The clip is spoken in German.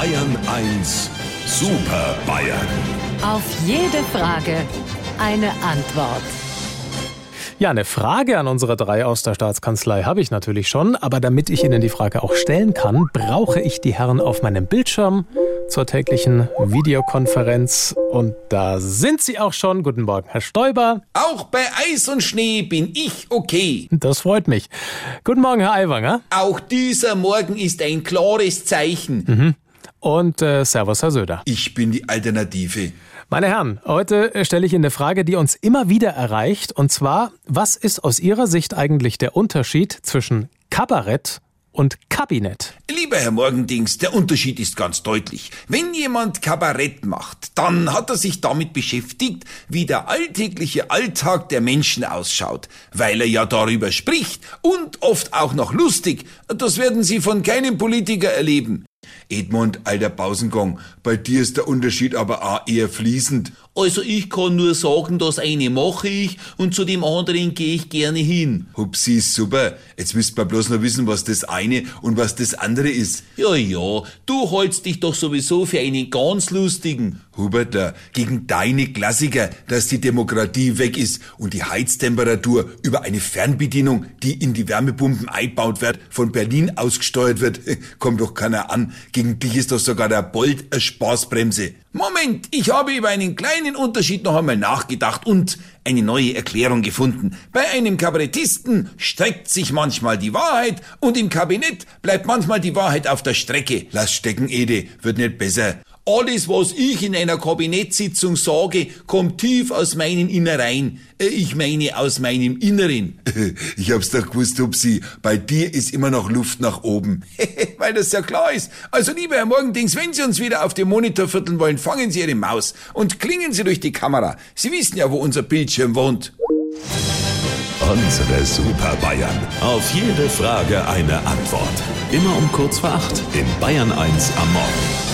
Bayern 1 Super Bayern. Auf jede Frage eine Antwort. Ja, eine Frage an unsere drei aus der Staatskanzlei habe ich natürlich schon, aber damit ich Ihnen die Frage auch stellen kann, brauche ich die Herren auf meinem Bildschirm zur täglichen Videokonferenz. Und da sind Sie auch schon. Guten Morgen, Herr Stoiber. Auch bei Eis und Schnee bin ich okay. Das freut mich. Guten Morgen, Herr Aiwanger. Auch dieser Morgen ist ein klares Zeichen. Und äh, Servus, Herr Söder. Ich bin die Alternative. Meine Herren, heute äh, stelle ich Ihnen eine Frage, die uns immer wieder erreicht. Und zwar, was ist aus Ihrer Sicht eigentlich der Unterschied zwischen Kabarett und Kabinett? Lieber Herr Morgendings, der Unterschied ist ganz deutlich. Wenn jemand Kabarett macht, dann hat er sich damit beschäftigt, wie der alltägliche Alltag der Menschen ausschaut, weil er ja darüber spricht und oft auch noch lustig. Das werden Sie von keinem Politiker erleben. Edmund, alter Pausengang, bei dir ist der Unterschied aber auch eher fließend. Also ich kann nur sagen, das eine mache ich und zu dem anderen gehe ich gerne hin. Hupsi, ist super. Jetzt müsst wir bloß noch wissen, was das eine und was das andere ist. Ja, ja, du hältst dich doch sowieso für einen ganz lustigen. Huberter, gegen deine Klassiker, dass die Demokratie weg ist und die Heiztemperatur über eine Fernbedienung, die in die Wärmepumpen eingebaut wird, von Berlin ausgesteuert wird, kommt doch keiner an. Gegen dich ist doch sogar der Bolt eine Spaßbremse. Moment, ich habe über einen kleinen Unterschied noch einmal nachgedacht und eine neue Erklärung gefunden. Bei einem Kabarettisten streckt sich manchmal die Wahrheit und im Kabinett bleibt manchmal die Wahrheit auf der Strecke. Lass stecken, Ede, wird nicht besser. Alles, was ich in einer Kabinettssitzung sage, kommt tief aus meinen Innereien. Äh, Ich meine aus meinem Inneren. Ich hab's doch gewusst, Hupsi, bei dir ist immer noch Luft nach oben. Weil das ja klar ist. Also, lieber Herr Morgendings, wenn Sie uns wieder auf dem Monitor vierteln wollen, fangen Sie Ihre Maus und klingen Sie durch die Kamera. Sie wissen ja, wo unser Bildschirm wohnt. Unsere Super Bayern. Auf jede Frage eine Antwort. Immer um kurz vor acht in Bayern 1 am Morgen.